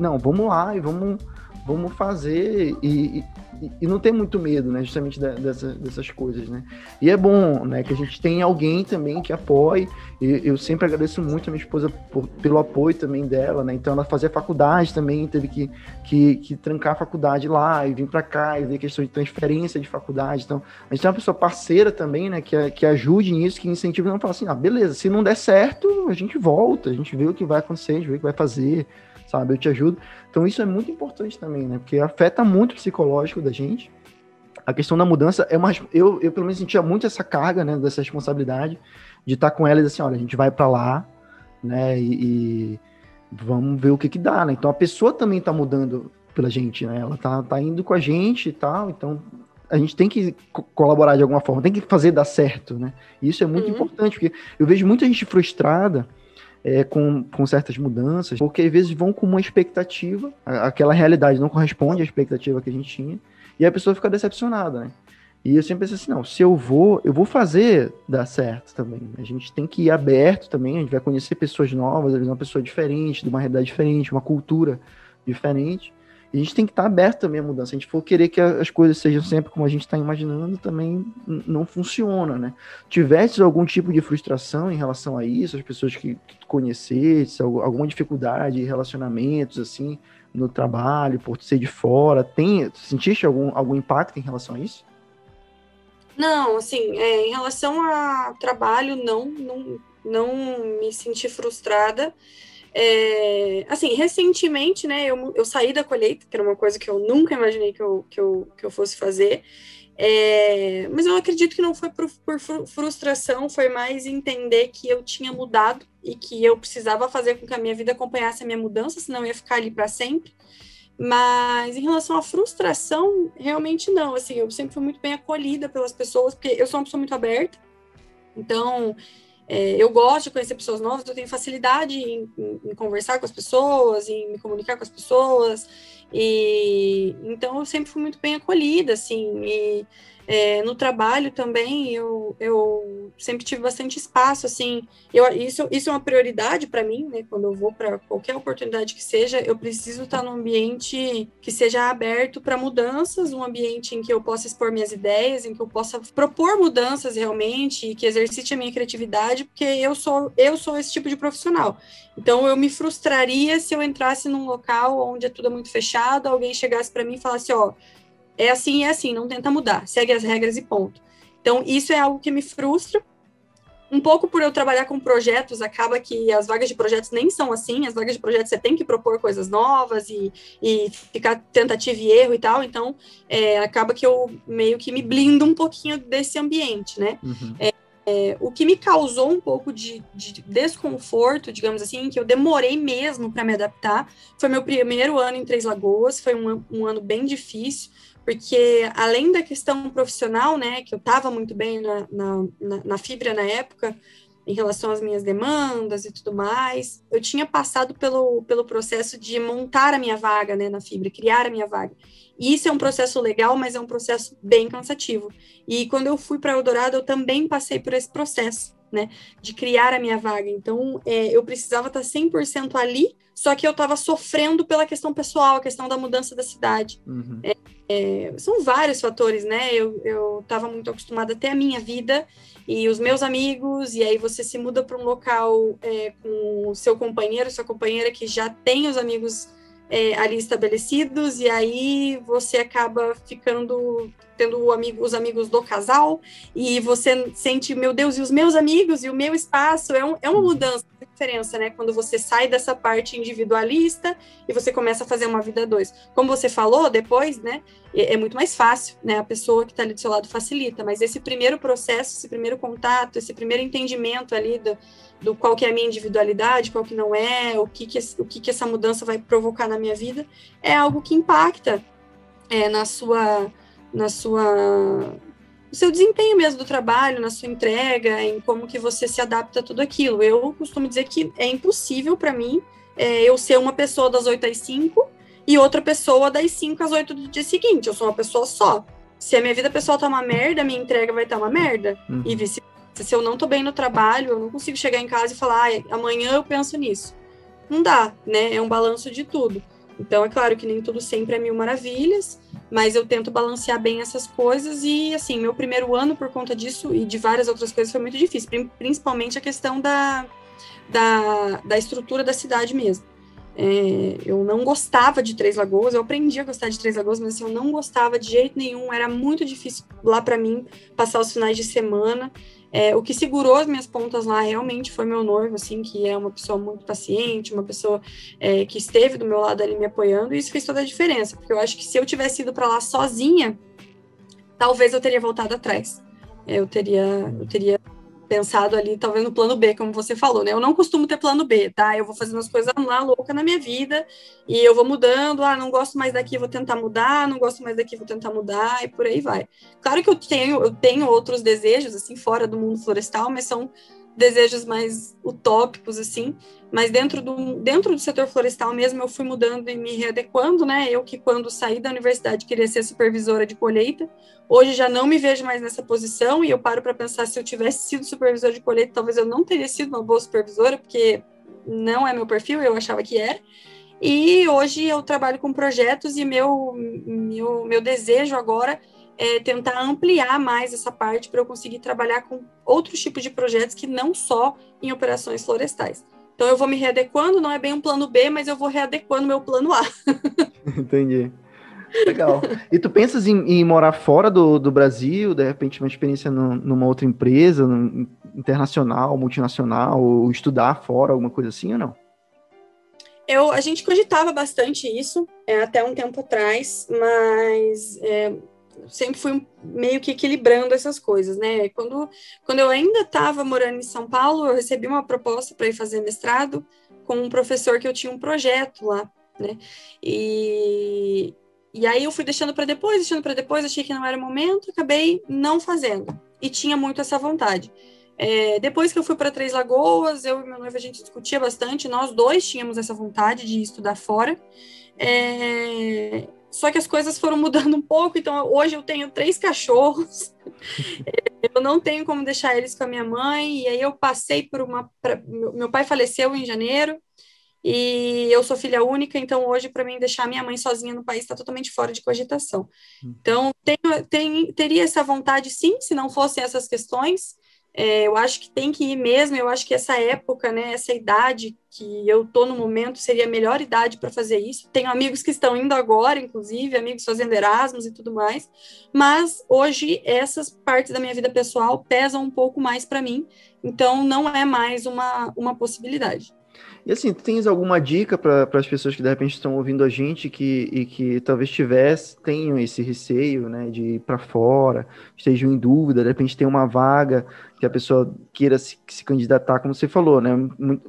não, vamos lá e vamos vamos fazer e, e, e, não ter muito medo, né? Justamente dessa, dessas coisas, né? E é bom, né? Que a gente tem alguém também que apoie. E eu sempre agradeço muito a minha esposa por, pelo apoio também dela, né? Então ela fazia faculdade também, teve que, que, que trancar a faculdade lá e vir para cá e ver questão de transferência de faculdade. Então a gente tem uma pessoa parceira também, né? Que, que ajude nisso, que incentive não falar assim, ah, beleza, se não der certo, a gente volta, a gente vê o que vai acontecer, a gente vê o que vai fazer sabe? Eu te ajudo. Então isso é muito importante também, né? Porque afeta muito o psicológico da gente. A questão da mudança é mais. Eu, eu pelo menos sentia muito essa carga, né? Dessa responsabilidade de estar com ela e dizer assim: olha, a gente vai para lá, né? E, e, vamos ver o que que dá, né? Então a pessoa também tá mudando pela gente, né? Ela tá, tá indo com a gente e tal, então a gente tem que co colaborar de alguma forma, tem que fazer dar certo, né? E isso é muito uhum. importante, porque eu vejo muita gente frustrada é, com, com certas mudanças, porque às vezes vão com uma expectativa, aquela realidade não corresponde à expectativa que a gente tinha, e a pessoa fica decepcionada, né? E eu sempre penso assim, não, se eu vou, eu vou fazer dar certo também. A gente tem que ir aberto também, a gente vai conhecer pessoas novas, uma pessoa diferente, de uma realidade diferente, uma cultura diferente. A gente tem que estar aberto também à mudança. A gente for querer que as coisas sejam sempre como a gente está imaginando, também não funciona, né? Tivesse algum tipo de frustração em relação a isso, as pessoas que, que conhecesse, alguma dificuldade, relacionamentos, assim, no trabalho, por ser de fora, tem, sentiste algum, algum impacto em relação a isso? Não, assim, é, em relação a trabalho, não, não, não me senti frustrada. É, assim, recentemente, né, eu, eu saí da colheita, que era uma coisa que eu nunca imaginei que eu, que eu, que eu fosse fazer, é, mas eu acredito que não foi por, por, frustração, foi mais entender que eu tinha mudado e que eu precisava fazer com que a minha vida acompanhasse a minha mudança, senão eu ia ficar ali para sempre. Mas em relação à frustração, realmente não. Assim, eu sempre fui muito bem acolhida pelas pessoas, porque eu sou uma pessoa muito aberta. Então, é, eu gosto de conhecer pessoas novas, eu tenho facilidade em, em, em, conversar com as pessoas, em me comunicar com as pessoas, e então eu sempre fui muito bem acolhida, assim, e é, no trabalho também eu, eu sempre tive bastante espaço, assim, eu, isso, isso é uma prioridade para mim, né? Quando eu vou para qualquer oportunidade que seja, eu preciso estar num ambiente que seja aberto para mudanças, um ambiente em que eu possa expor minhas ideias, em que eu possa propor mudanças realmente e que exercite a minha criatividade, porque eu sou eu sou esse tipo de profissional. Então eu me frustraria se eu entrasse num local onde é tudo muito fechado, alguém chegasse para mim e falasse, ó, é assim, é assim, não tenta mudar, segue as regras e ponto. Então, isso é algo que me frustra. Um pouco por eu trabalhar com projetos, acaba que as vagas de projetos nem são assim, as vagas de projetos você tem que propor coisas novas e, e ficar tentativa e erro e tal, então é, acaba que eu meio que me blindo um pouquinho desse ambiente, né? Uhum. É, é, o que me causou um pouco de, de, desconforto, digamos assim, que eu demorei mesmo para me adaptar, foi meu primeiro ano em Três Lagoas, foi um, um ano bem difícil, porque além da questão profissional, né, que eu estava muito bem na, na, na, Fibra na época, em relação às minhas demandas e tudo mais, eu tinha passado pelo, pelo processo de montar a minha vaga né, na Fibra, criar a minha vaga. E isso é um processo legal, mas é um processo bem cansativo. E quando eu fui para Eldorado, eu também passei por esse processo, né, de criar a minha vaga. Então, é, eu precisava estar 100% ali, só que eu estava sofrendo pela questão pessoal, a questão da mudança da cidade. Uhum. É, é, são vários fatores, né? Eu estava muito acostumada a ter a minha vida e os meus amigos, e aí você se muda para um local é, com o seu companheiro, sua companheira que já tem os amigos é, ali estabelecidos, e aí você acaba ficando tendo amigo, os amigos do casal, e você sente, meu Deus, e os meus amigos, e o meu espaço, é, um, é uma uhum. mudança, diferença, né? Quando você sai dessa parte individualista e você começa a fazer uma vida dois. Como você falou, depois, né? É, é muito mais fácil, né? A pessoa que está ali do seu lado facilita, mas esse primeiro processo, esse primeiro contato, esse primeiro entendimento ali do, do qual que é a minha individualidade, qual que não é, o que que, o que que essa mudança vai provocar na minha vida, é algo que impacta é, na sua na sua no seu desempenho mesmo do trabalho, na sua entrega, em como que você se adapta a tudo aquilo. Eu costumo dizer que é impossível para mim é, eu ser uma pessoa das 8 às 5 e outra pessoa das 5 às 8 do dia seguinte. Eu sou uma pessoa só. Se a minha vida pessoal tá uma merda, a minha entrega vai estar tá uma merda. Uhum. E vice Se eu não tô bem no trabalho, eu não consigo chegar em casa e falar, ah, amanhã eu penso nisso. Não dá, né? É um balanço de tudo. Então, é claro que nem tudo sempre é mil maravilhas, mas eu tento balancear bem essas coisas e, assim, meu primeiro ano, por conta disso e de várias outras coisas, foi muito difícil, principalmente a questão da, da, da estrutura da cidade mesmo. É, eu não gostava de Três Lagoas, eu aprendi a gostar de Três Lagoas, mas assim, eu não gostava de jeito nenhum, era muito difícil lá para mim passar os finais de semana. É, o que segurou as minhas pontas lá realmente foi meu noivo, assim, que é uma pessoa muito paciente, uma pessoa é, que esteve do meu lado ali me apoiando, e isso fez toda a diferença, porque eu acho que se eu tivesse ido para lá sozinha, talvez eu teria voltado atrás. Eu teria, eu teria pensado ali, talvez no plano B, como você falou, né? Eu não costumo ter plano B, tá? Eu vou fazendo as coisas lá louca na minha vida e eu vou mudando. Ah, não gosto mais daqui, vou tentar mudar. Não gosto mais daqui, vou tentar mudar e por aí vai. Claro que eu tenho, eu tenho outros desejos assim fora do mundo florestal, mas são desejos mais utópicos, assim, mas dentro do, dentro do setor florestal mesmo eu fui mudando e me readequando, né? Eu que quando saí da universidade queria ser supervisora de colheita, hoje já não me vejo mais nessa posição e eu paro para pensar se eu tivesse sido supervisora de colheita, talvez eu não teria sido uma boa supervisora, porque não é meu perfil, eu achava que era. E hoje eu trabalho com projetos e meu, meu, meu desejo agora é, tentar ampliar mais essa parte para eu conseguir trabalhar com outros tipos de projetos que não só em operações florestais. Então eu vou me readequando, não é bem um plano B, mas eu vou readequando meu plano A. Entendi. Legal. E tu pensas em, em, morar fora do, do Brasil, de repente uma experiência no, numa outra empresa, internacional, multinacional, ou estudar fora, alguma coisa assim ou não? Eu, a gente cogitava bastante isso é, até um tempo atrás, mas é, sempre fui meio que equilibrando essas coisas, né? Quando, quando eu ainda estava morando em São Paulo, eu recebi uma proposta para ir fazer mestrado com um professor que eu tinha um projeto lá, né? E, e aí eu fui deixando para depois, deixando para depois, achei que não era o momento, acabei não fazendo. E tinha muito essa vontade. É, depois que eu fui para Três Lagoas, eu e meu noivo a gente discutia bastante, nós dois tínhamos essa vontade de estudar fora. É, só que as coisas foram mudando um pouco, então hoje eu tenho três cachorros, eu não tenho como deixar eles com a minha mãe, e aí eu passei por uma. Pra, meu pai faleceu em janeiro, e eu sou filha única, então hoje, para mim, deixar minha mãe sozinha no país está totalmente fora de cogitação. Hum. Então, tenho, tenho, teria essa vontade, sim, se não fossem essas questões, é, eu acho que tem que ir mesmo. Eu acho que essa época, né, essa idade que eu tô no momento seria a melhor idade para fazer isso. Tenho amigos que estão indo agora, inclusive, amigos fazendo Erasmus e tudo mais. Mas hoje essas partes da minha vida pessoal pesam um pouco mais para mim. Então não é mais uma, uma possibilidade. E assim, tens alguma dica para as pessoas que de repente estão ouvindo a gente que, e que talvez tivesse, tenham esse receio, né, de ir para fora, estejam em dúvida, de repente tem uma vaga que a pessoa queira se, se candidatar, como você falou, né?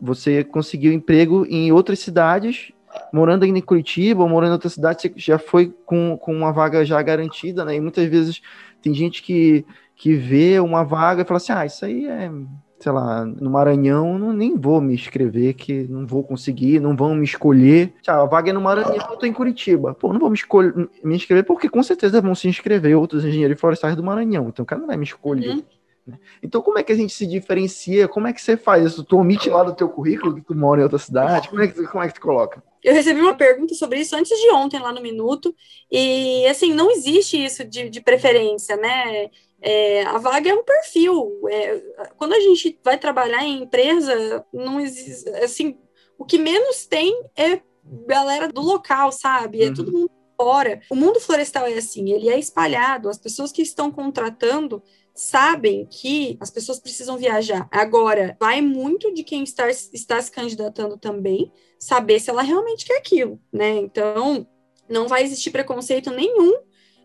Você conseguiu emprego em outras cidades, morando ainda em Curitiba ou morando em outra cidade, você já foi com, com uma vaga já garantida, né? E muitas vezes tem gente que, que vê uma vaga e fala assim, ah, isso aí é sei lá, no Maranhão, não, nem vou me inscrever, que não vou conseguir, não vão me escolher. Tchau, a vaga é no Maranhão, eu tô em Curitiba. Pô, não vou me, escolher, me inscrever, porque com certeza vão se inscrever outros engenheiros florestais do Maranhão. Então o cara não vai me escolher. Uhum. Né? Então, como é que a gente se diferencia? Como é que você faz isso? Tu omite lá do teu currículo que tu mora em outra cidade? Como é que, como é que tu coloca? Eu recebi uma pergunta sobre isso antes de ontem, lá no Minuto, e assim, não existe isso de, de preferência, né? É, a vaga é um perfil. É, quando a gente vai trabalhar em empresa, não existe, assim, o que menos tem é galera do local, sabe? É uhum. todo mundo fora. O mundo florestal é assim, ele é espalhado. As pessoas que estão contratando sabem que as pessoas precisam viajar. Agora, vai muito de quem está, está se candidatando também, saber se ela realmente quer aquilo, né? Então, não vai existir preconceito nenhum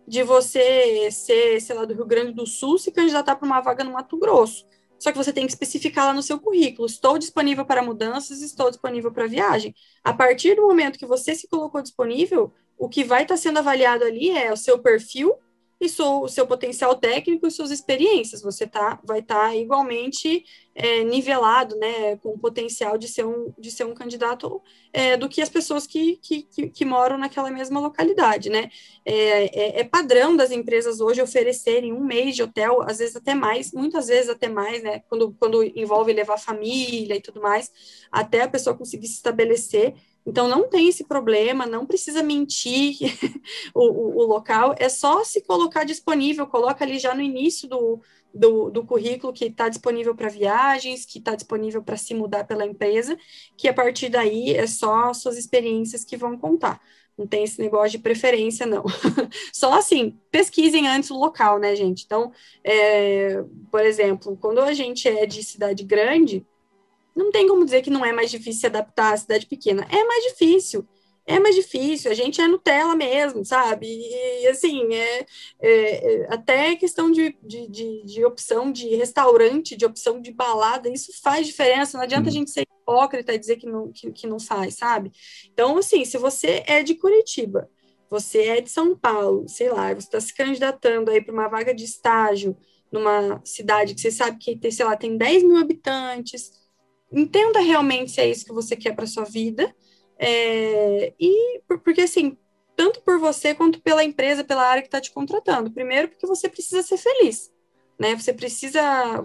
de você ser, sei lá, do Rio Grande do Sul se candidatar para uma vaga no Mato Grosso. Só que você tem que especificar lá no seu currículo: estou disponível para mudanças, estou disponível para viagem. A partir do momento que você se colocou disponível, o que vai estar sendo avaliado ali é o seu perfil e o seu potencial técnico e suas experiências. Você tá, vai estar tá igualmente é, nivelado, né, com o potencial de ser um, de ser um candidato é, do que as pessoas que, que, que, que, moram naquela mesma localidade, né. É, é, é, padrão das empresas hoje oferecerem um mês de hotel, às vezes até mais, muitas vezes até mais, né, quando, quando envolve levar família e tudo mais, até a pessoa conseguir se estabelecer então, não tem esse problema, não precisa mentir o, o, o, local, é só se colocar disponível, coloca ali já no início do, do, do currículo que está disponível para viagens, que está disponível para se mudar pela empresa, que a partir daí é só suas experiências que vão contar. Não tem esse negócio de preferência, não. só assim, pesquisem antes o local, né, gente? Então, é, por exemplo, quando a gente é de cidade grande, não tem como dizer que não é mais difícil se adaptar à cidade pequena. É mais difícil. É mais difícil, a gente é Nutella mesmo, sabe? E, assim, é, é, é até questão de, de, de, de, opção de restaurante, de opção de balada, isso faz diferença. Não adianta a gente ser hipócrita e dizer que não, que, que não faz, sabe? Então, assim, se você é de Curitiba, você é de São Paulo, sei lá, você está se candidatando aí para uma vaga de estágio numa cidade que você sabe que tem, sei lá, tem 10 mil habitantes, entenda realmente se é isso que você quer para sua vida. É, e porque assim, tanto por você quanto pela empresa, pela área que está te contratando. Primeiro, porque você precisa ser feliz. Né? Você precisa,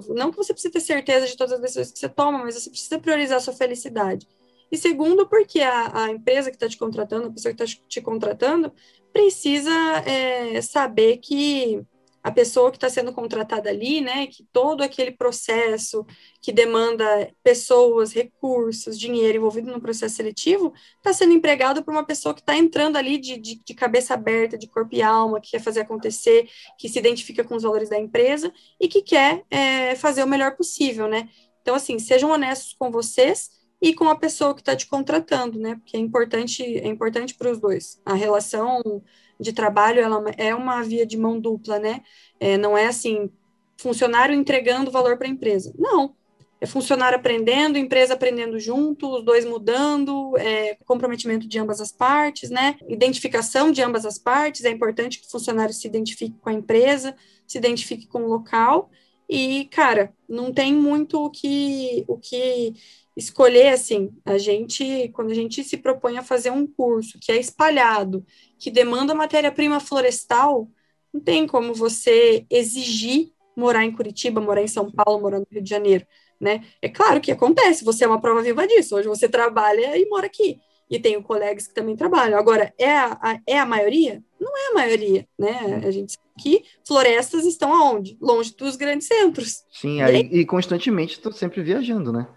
não que você precisa ter certeza de todas as decisões que você toma, mas você precisa priorizar a sua felicidade. E segundo, porque a, a empresa que está te contratando, a pessoa que está te contratando, precisa é, saber que a pessoa que está sendo contratada ali, né, que todo aquele processo que demanda pessoas, recursos, dinheiro envolvido no processo seletivo, está sendo empregado por uma pessoa que está entrando ali de, de, de, cabeça aberta, de corpo e alma, que quer fazer acontecer, que se identifica com os valores da empresa e que quer é, fazer o melhor possível, né? Então, assim, sejam honestos com vocês e com a pessoa que está te contratando, né? Porque é importante, é importante para os dois. A relação de trabalho ela é uma via de mão dupla, né? É, não é assim, funcionário entregando valor para a empresa. Não. É funcionário aprendendo, empresa aprendendo junto, os dois mudando, é, comprometimento de ambas as partes, né? Identificação de ambas as partes. É importante que o funcionário se identifique com a empresa, se identifique com o local. E, cara, não tem muito o que, o que escolher assim, a gente, quando a gente se propõe a fazer um curso que é espalhado, que demanda matéria-prima florestal, não tem como você exigir morar em Curitiba, morar em São Paulo, morar no Rio de Janeiro, né? É claro que acontece, você é uma prova viva disso. Hoje você trabalha e mora aqui. E tenho colegas que também trabalham. Agora, é a, a, é a maioria? Não é a maioria, né? A gente sabe que florestas estão aonde? Longe dos grandes centros. Sim, aí, e, e constantemente estou sempre viajando, né?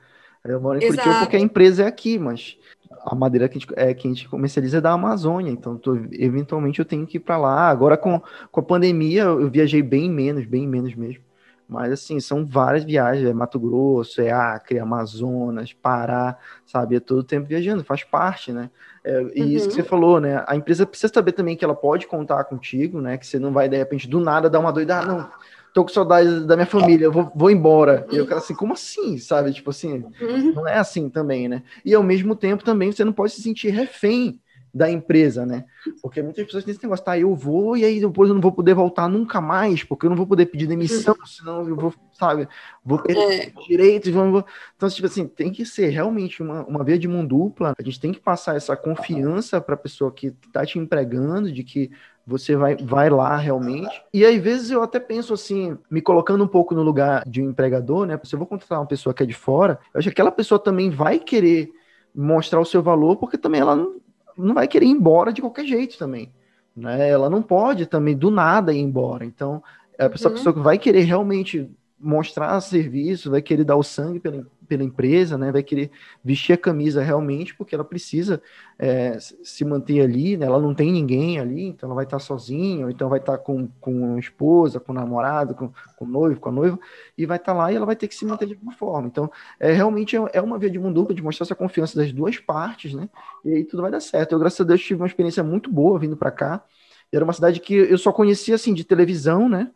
Eu moro em Exato. Curitiba porque a empresa é aqui, mas a madeira que a gente, é, que a gente comercializa é da Amazônia, então tô, eventualmente eu tenho que ir para lá. Agora com, com a pandemia eu viajei bem menos, bem menos mesmo. Mas assim, são várias viagens, é Mato Grosso, é Acre, Amazonas, Pará, sabe? É todo tempo viajando, faz parte, né? É, e uhum. isso que você falou, né? A empresa precisa saber também que ela pode contar contigo, né? Que você não vai, de repente, do nada dar uma doida, ah, não, tô com saudade da minha família, eu vou, vou embora. E eu quero assim, como assim, sabe? Tipo assim, uhum. não é assim também, né? E ao mesmo tempo também você não pode se sentir refém da empresa, né? Porque muitas pessoas têm esse negócio, tá, eu vou e aí depois eu não vou poder voltar nunca mais, porque eu não vou poder pedir demissão, uhum. senão eu vou, sabe, vou perder é. direitos, vamos... Então, tipo assim, tem que ser realmente uma, uma via de mão dupla, a gente tem que passar essa confiança para a pessoa que tá te empregando, de que você vai, vai lá realmente. E às vezes eu até penso assim, me colocando um pouco no lugar de um empregador, né? Se eu vou contratar uma pessoa que é de fora, eu acho que aquela pessoa também vai querer mostrar o seu valor, porque também ela não, não vai querer ir embora de qualquer jeito também. Né? Ela não pode também do nada ir embora. Então, é a pessoa, uhum. pessoa que vai querer realmente mostrar serviço, vai querer dar o sangue pela, pela empresa, né? Vai querer vestir a camisa realmente, porque ela precisa é, se manter ali, né? Ela não tem ninguém ali, então ela vai estar sozinha, ou então vai estar com, com a esposa, com o namorado, com, com o noivo, com a noiva, e vai estar lá e ela vai ter que se manter de alguma forma. Então, é realmente é, é uma via de dupla de mostrar essa confiança das duas partes, né? E aí tudo vai dar certo. Eu, graças a Deus, tive uma experiência muito boa vindo para cá. Era uma cidade que eu só conhecia assim de televisão, né?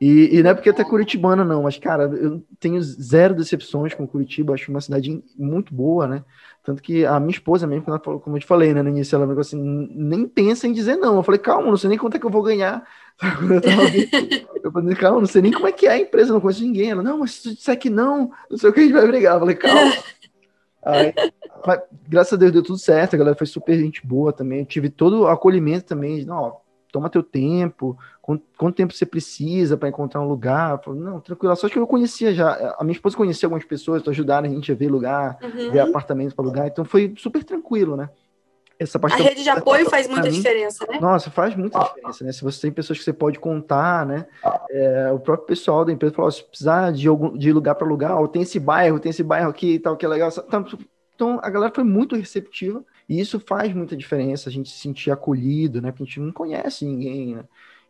E, e, não é porque é curitibana, não, mas, cara, eu tenho zero decepções com Curitiba, acho uma cidade muito boa, né? Tanto que a minha esposa mesmo, falou, como eu te falei, né, no início, ela falou assim, nem pensa em dizer não. Eu falei, calma, não sei nem quanto é que eu vou ganhar. eu, eu falei, calma, não sei nem como é que é a empresa, não conheço ninguém. Ela, não, mas se tu disser que não, não sei o que a gente vai brigar. Eu falei, calma. Aí, mas, graças a Deus deu tudo certo, a galera foi super gente boa também. Eu tive todo o acolhimento também, de, não, ó, toma teu tempo, quanto, quanto tempo você precisa para encontrar um lugar. Falei, não, tranquilo. Só que eu conhecia já, a minha esposa conhecia algumas pessoas, então ajudaram a gente a ver lugar, uhum. ver apartamento para lugar, então foi super tranquilo, né? Essa parte a rede de apoio faz muita mim, diferença, né? Nossa, faz muita diferença, né? Se você tem pessoas que você pode contar, né? É, o próprio pessoal da empresa falou: se precisar de, algum, de lugar para lugar, ou tem esse bairro, tem esse bairro aqui e tal, que é legal. Então, então, a galera foi muito receptiva e isso faz muita diferença, a gente se sentir acolhido, né? Porque a gente não conhece ninguém, né?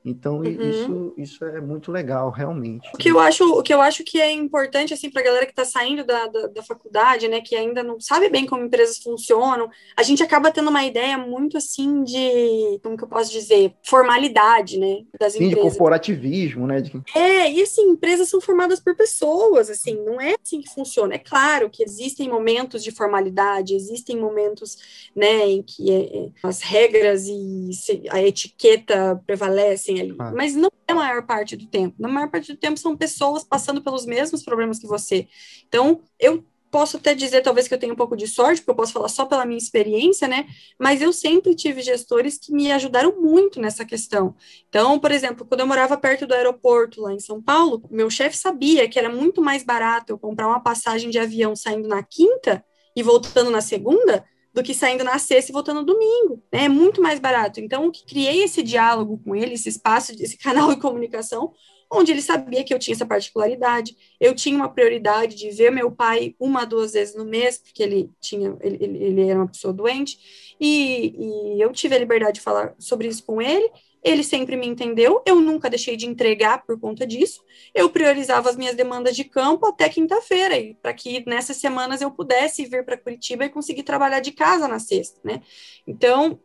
Então, uhum. isso, isso é muito legal, realmente. O que eu acho, o que, eu acho que é importante, assim, para a galera que está saindo da, da, da, faculdade, né, que ainda não sabe bem como empresas funcionam, a gente acaba tendo uma ideia muito, assim, de, como que eu posso dizer, formalidade, né, das Sim, empresas. de corporativismo, né? De... É, e, assim, empresas são formadas por pessoas, assim, não é assim que funciona. É claro que existem momentos de formalidade, existem momentos, né, em que é, é as regras e a etiqueta prevalecem, ali. Ah. Mas não é a maior parte do tempo. Na maior parte do tempo são pessoas passando pelos mesmos problemas que você. Então, eu posso até dizer, talvez, que eu tenho um pouco de sorte, porque eu posso falar só pela minha experiência, né? Mas eu sempre tive gestores que me ajudaram muito nessa questão. Então, por exemplo, quando eu morava perto do aeroporto, lá em São Paulo, meu chefe sabia que era muito mais barato eu comprar uma passagem de avião saindo na quinta e voltando na segunda do que saindo na sexta e voltando no domingo. Né? É muito mais barato. Então, criei esse diálogo com ele, esse espaço, esse canal de comunicação, onde ele sabia que eu tinha essa particularidade. Eu tinha uma prioridade de ver meu pai uma, duas vezes no mês, porque ele tinha, ele, ele era uma pessoa doente, e, e eu tive a liberdade de falar sobre isso com ele ele sempre me entendeu, eu nunca deixei de entregar por conta disso. Eu priorizava as minhas demandas de campo até quinta-feira, para que nessas semanas eu pudesse vir para Curitiba e conseguir trabalhar de casa na sexta, né? Então,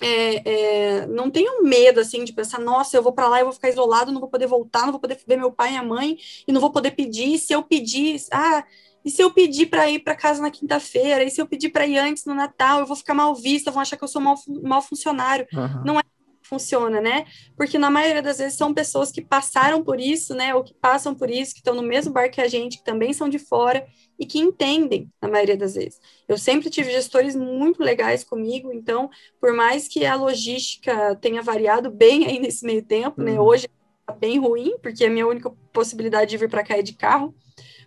é, é, não tenho medo assim de pensar, nossa, eu vou para lá, eu vou ficar isolado, não vou poder voltar, não vou poder ver meu pai e a mãe, e não vou poder pedir. Se eu pedir, ah, e se eu pedir para ir para casa na quinta-feira? E se eu pedir para ir antes no Natal, eu vou ficar mal vista, vão achar que eu sou mal, mal funcionário. Uhum. Não é funciona, né? Porque na maioria das vezes são pessoas que passaram por isso, né? Ou que passam por isso, que estão no mesmo bar que a gente, que também são de fora e que entendem, na maioria das vezes. Eu sempre tive gestores muito legais comigo, então, por mais que a logística tenha variado bem aí nesse meio tempo, né? uhum. né? Hoje é bem ruim, porque a minha única possibilidade de vir para cá é de carro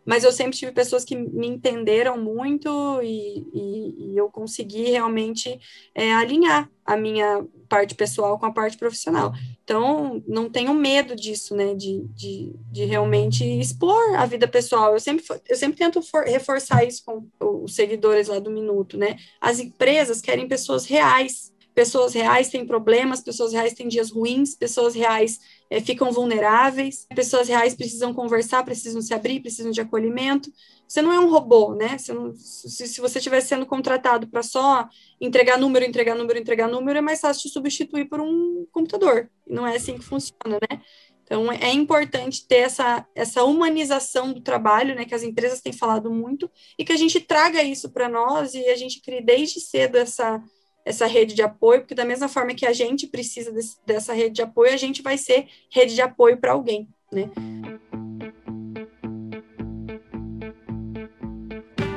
mas eu sempre tive pessoas que me entenderam muito e, e, e eu consegui realmente é, alinhar a minha parte pessoal com a parte profissional. Então, não tenho medo disso, né, de, de, de realmente expor a vida pessoal. Eu sempre, eu sempre tento for, reforçar isso com os seguidores lá do Minuto, né? As empresas querem pessoas reais, pessoas reais têm problemas, pessoas reais têm dias ruins, pessoas reais é, ficam vulneráveis, pessoas reais precisam conversar, precisam se abrir, precisam de acolhimento. Você não é um robô, né? Não, se, se, você estiver sendo contratado para só entregar número, entregar número, entregar número, é mais fácil te substituir por um computador. Não é assim que funciona, né? Então, é importante ter essa, essa humanização do trabalho, né, que as empresas têm falado muito, e que a gente traga isso para nós e a gente crie desde cedo essa, essa rede de apoio, porque da mesma forma que a gente precisa desse, dessa rede de apoio, a gente vai ser rede de apoio para alguém, né?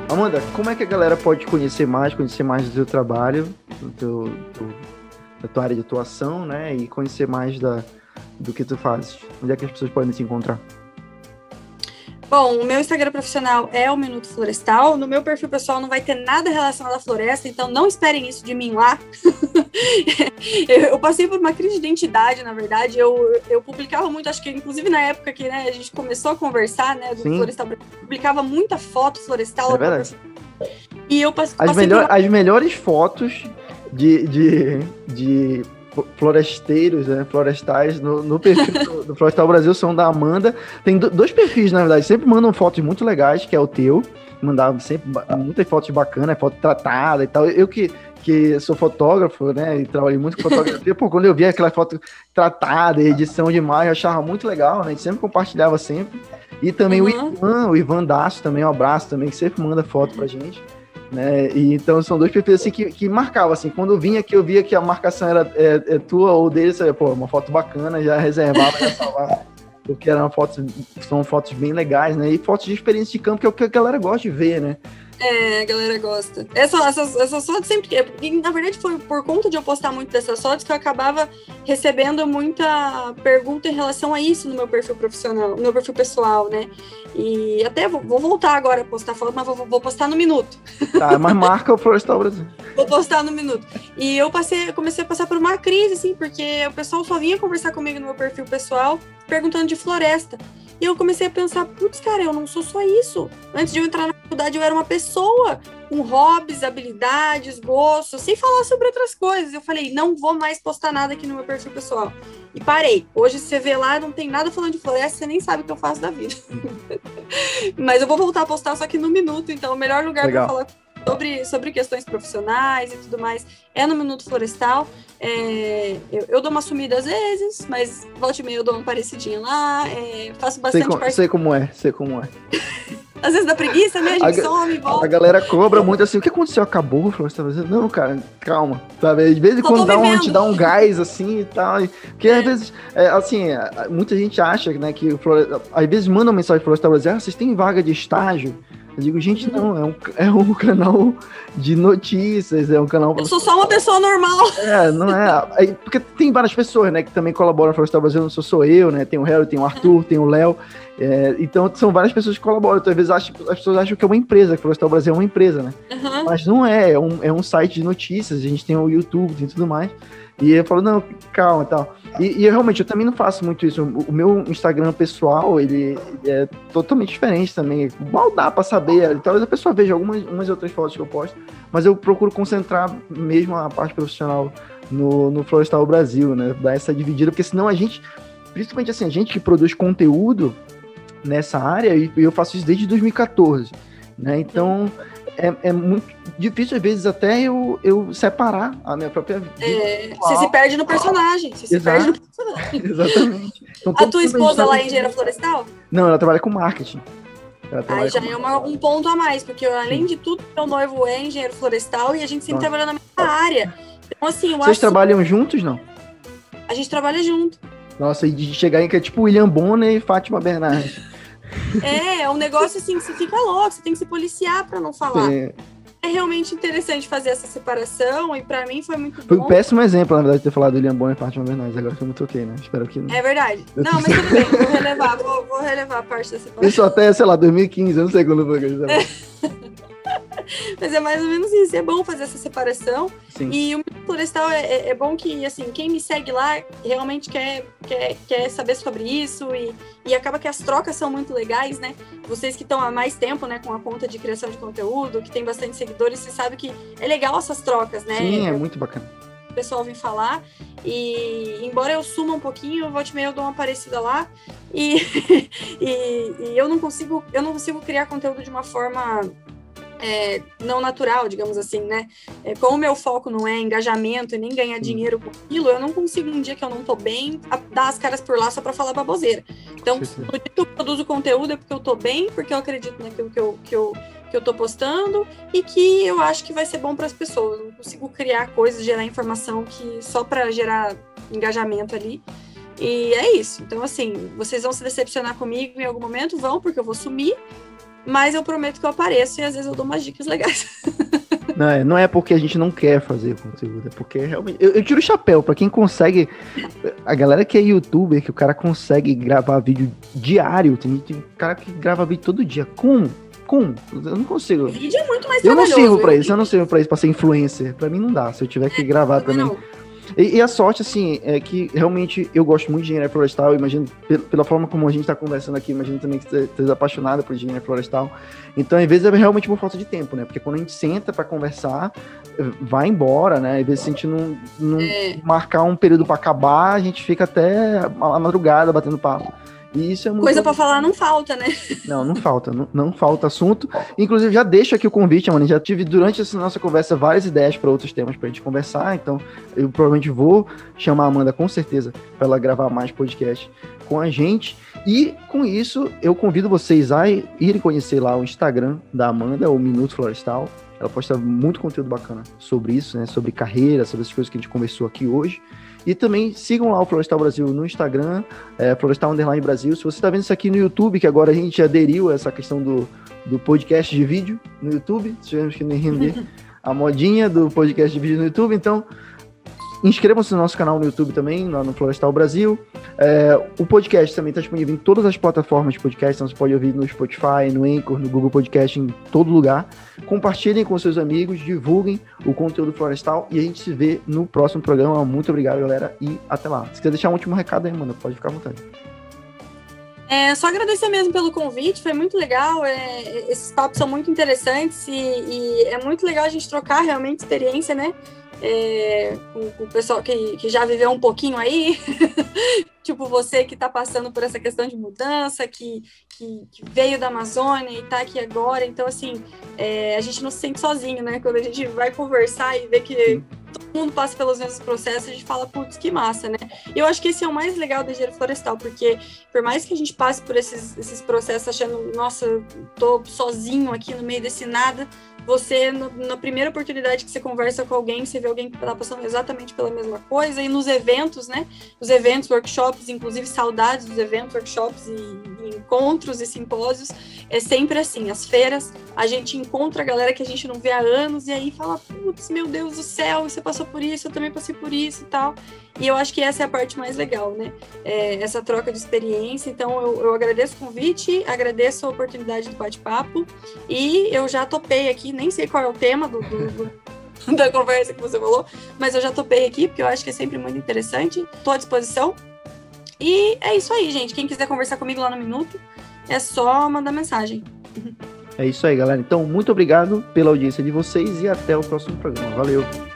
Amanda, como é que a galera pode conhecer mais, conhecer mais do teu trabalho, do teu, do, da tua área de atuação, né? E conhecer mais da, do que tu fazes? Onde é que as pessoas podem te encontrar? Bom, o meu Instagram profissional é o Minuto Florestal. No meu perfil pessoal não vai ter nada relacionado à floresta, então não esperem isso de mim lá. eu passei por uma crise de identidade, na verdade. Eu, eu publicava muito, acho que inclusive na época que né, a gente começou a conversar, né, do Sim. Florestal, publicava muita foto florestal. É verdade. E eu passei, as, melhor, por... as melhores fotos de, de, de floresteiros, né, florestais, no, no perfil do, do, Florestal Brasil são da Amanda. Tem do, dois perfis, na verdade, sempre mandam fotos muito legais, que é o teu, mandava sempre muitas fotos bacanas, foto tratada e tal. Eu que, que sou fotógrafo, né, e trabalhei muito com fotografia, pô, quando eu via aquela foto tratada, edição de imagem, eu achava muito legal, né, a gente sempre compartilhava sempre. E também uhum. o Ivan, o Ivan Daço também, um abraço também, que sempre manda foto pra gente né? E então são dois perfis assim que, que marcavam assim. Quando eu vinha aqui, eu via que a marcação era é, é tua ou dele, você, pô, uma foto bacana, já reservava, já salvava. Porque eram fotos, são fotos bem legais, né? E fotos de experiência de campo, que é o que a galera gosta de ver, né? É, a galera gosta. Essa, essas, essas fotos sempre. Porque, na verdade, foi por conta de eu postar muito dessas fotos que eu acabava recebendo muita pergunta em relação a isso no meu perfil profissional, no meu perfil pessoal, né? E até vou, vou voltar agora a postar foto, mas vou, vou, postar no minuto. Tá, mas marca o Florestal Brasil. vou postar no minuto. E eu passei, comecei a passar por uma crise, assim, porque o pessoal só vinha conversar comigo no meu perfil pessoal perguntando de floresta. E eu comecei a pensar, putz, cara, eu não sou só isso. Antes de eu entrar na faculdade, eu era uma pessoa com hobbies, habilidades, gostos, sem falar sobre outras coisas. Eu falei, não vou mais postar nada aqui no meu perfil pessoal. E parei. Hoje você vê lá, não tem nada falando de floresta, você nem sabe o que eu faço da vida. Mas eu vou voltar a postar só que no minuto, então o melhor lugar para falar sobre, sobre questões profissionais e tudo mais é no Minuto Florestal. É, eu, eu, dou uma sumida às vezes, mas volta e meia eu dou uma parecidinha lá, é, faço bastante sei, com, sei como é, sei como é. Às vezes dá preguiça, né? A gente a, some, volta. A galera cobra muito assim, o que aconteceu? Acabou? Fazendo? Não, cara, calma. Sabe? Às vezes quando dá um, te dá um gás assim e tal. Porque é. às vezes, é, assim, muita gente acha né, que o às vezes mandam mensagem pro Florestal Brasil, ah, vocês têm vaga de estágio? Eu digo, gente, não, é um, é um canal de notícias, é um canal. Eu sou só uma pessoa normal. É, não é. Porque tem várias pessoas, né, que também colaboram no Florestal Brasil, não sou só eu, né? Tem o Harry, tem o Arthur, tem o Léo. É, então são várias pessoas que colaboram. Então, às vezes acho, as pessoas acham que é uma empresa, que o Florestal Brasil é uma empresa, né? Uhum. Mas não é, é um, é um site de notícias, a gente tem o YouTube, tem tudo mais. E eu falo, não, calma e tal. E, e realmente, eu também não faço muito isso. O, meu Instagram pessoal, ele, ele, é totalmente diferente também. Mal dá pra saber. Talvez a pessoa veja algumas umas outras fotos que eu posto, mas eu procuro concentrar mesmo a parte profissional no, no Florestal Brasil, né? Dar essa dividida, porque senão a gente, principalmente assim, a gente que produz conteúdo nessa área, e eu faço isso desde 2014, né? Então é, é muito difícil, às vezes, até eu, eu separar a minha própria vida. É, você se perde no personagem. Você se perde no personagem. Exatamente. Então, a tua esposa lá é engenheira florestal? Não, ela trabalha com marketing. Aí já é uma, um ponto a mais, porque além Sim. de tudo, meu noivo é engenheiro florestal e a gente sempre Nossa. trabalhou na mesma área. Então, assim, eu Vocês trabalham juntos, não? A gente trabalha junto. Nossa, e de chegar em que é tipo William Bonner e Fátima Bernardes. É, é um negócio assim que você fica louco, você tem que se policiar para não falar. É. é realmente interessante fazer essa separação e para mim foi muito foi bom. Foi um péssimo exemplo, na verdade, ter falado do William Bonner e Fátima Bernardes, agora que eu me toquei, né? Espero que não. É verdade. Não, mas tudo bem, vou relevar, vou, vou relevar a parte da separação. Isso até, sei lá, 2015, eu não sei quando foi que eu Mas é mais ou menos isso. É bom fazer essa separação. Sim. E o Florestal é, é, é, bom que, assim, quem me segue lá realmente quer, quer, quer saber sobre isso e, e acaba que as trocas são muito legais, né? Vocês que estão há mais tempo, né, com a conta de criação de conteúdo, que tem bastante seguidores, você sabe que é legal essas trocas, né? Sim, é muito bacana. O pessoal vem falar e embora eu suma um pouquinho, eu volte meio eu dou uma parecida lá e, e, e eu não consigo eu não consigo criar conteúdo de uma forma é, não natural, digamos assim, né? É, como o meu foco não é engajamento e nem ganhar dinheiro com aquilo, eu não consigo, um dia que eu não tô bem, dar as caras por lá só para falar baboseira. Então, no dia que eu produzo conteúdo é porque eu tô bem, porque eu acredito naquilo que eu, que eu, que eu tô postando e que eu acho que vai ser bom para as pessoas. Eu não consigo criar coisas, gerar informação que só para gerar engajamento ali. E é isso. Então, assim, vocês vão se decepcionar comigo em algum momento? Vão, porque eu vou sumir mas eu prometo que eu apareço e às vezes eu dou umas dicas legais. Não é, não é porque a gente não quer fazer conteúdo, é porque realmente. Eu, eu tiro o chapéu para quem consegue. A galera que é youtuber, que o cara consegue gravar vídeo diário, tem, tem cara que grava vídeo todo dia. Como? Como? Eu não consigo. Vídeo é muito mais Eu não sirvo pra isso, eu não sirvo pra isso, pra ser influencer. Pra mim não dá. Se eu tiver que é, gravar também. Não. E, e, a sorte, assim, é que realmente eu gosto muito de engenharia florestal. Imagino, pela forma como a gente está conversando aqui, imagino também que você esteja apaixonada por engenharia florestal. Então, às vezes, é realmente por falta de tempo, né? Porque quando a gente senta para conversar, vai embora, né? Às vezes, se a gente não, não é. marcar um período para acabar, a gente fica até a madrugada batendo papo. E isso é muito... Coisa para falar não falta, né? Não, não falta, não, não, falta assunto. Inclusive, já deixo aqui o convite, mano. Já tive durante essa nossa conversa várias ideias para outros temas pra gente conversar. Então, eu provavelmente vou chamar a Amanda com certeza para ela gravar mais podcast com a gente. E com isso, eu convido vocês a irem conhecer lá o Instagram da Amanda, o Minuto Florestal. Ela posta muito conteúdo bacana sobre isso, né? Sobre carreira, sobre as coisas que a gente conversou aqui hoje. E também sigam lá o Florestal Brasil no Instagram, é, Florestal Underline Brasil. Se você está vendo isso aqui no YouTube, que agora a gente aderiu a essa questão do, do podcast de vídeo no YouTube, tivemos que nem render a modinha do podcast de vídeo no YouTube, então Inscrevam-se no nosso canal no YouTube também, lá no Florestal Brasil. É, o podcast também está disponível em todas as plataformas de podcast, então você pode ouvir no Spotify, no Anchor, no Google Podcast, em todo lugar. Compartilhem com seus amigos, divulguem o conteúdo florestal e a gente se vê no próximo programa. Muito obrigado, galera, e até lá. Se quiser deixar um último recado aí, mano, pode ficar à vontade. É, só agradecer mesmo pelo convite, foi muito legal. É, esses papos são muito interessantes e, e, é muito legal a gente trocar realmente experiência, né? É, com, o pessoal que, que já viveu um pouquinho aí, tipo você que está passando por essa questão de mudança, que, que, que, veio da Amazônia e está aqui agora. Então, assim, é, a gente não se sente sozinho, né? Quando a gente vai conversar e vê que todo mundo passa pelos mesmos processos, a gente fala, putz, que massa, né? E eu acho que esse é o mais legal da engenharia florestal, porque por mais que a gente passe por esses, esses processos achando, nossa, tô sozinho aqui no meio desse nada, você, no, na primeira oportunidade que você conversa com alguém, você vê alguém que está passando exatamente pela mesma coisa, e nos eventos, né? Os eventos, workshops, inclusive saudades dos eventos, workshops e, encontros e simpósios, é sempre assim. As feiras, a gente encontra a galera que a gente não vê há anos, e aí fala, putz, meu Deus do céu, você passou por isso, eu também passei por isso e tal. E eu acho que essa é a parte mais legal, né? É, essa troca de experiência. Então, eu, eu agradeço o convite, agradeço a oportunidade do bate-papo e eu já topei aqui, nem sei qual é o tema do, do, do, da conversa que você falou, mas eu já topei aqui porque eu acho que é sempre muito interessante. Estou à disposição. E é isso aí, gente. Quem quiser conversar comigo lá no Minuto, é só mandar mensagem. É isso aí, galera. Então, muito obrigado pela audiência de vocês e até o próximo programa. Valeu!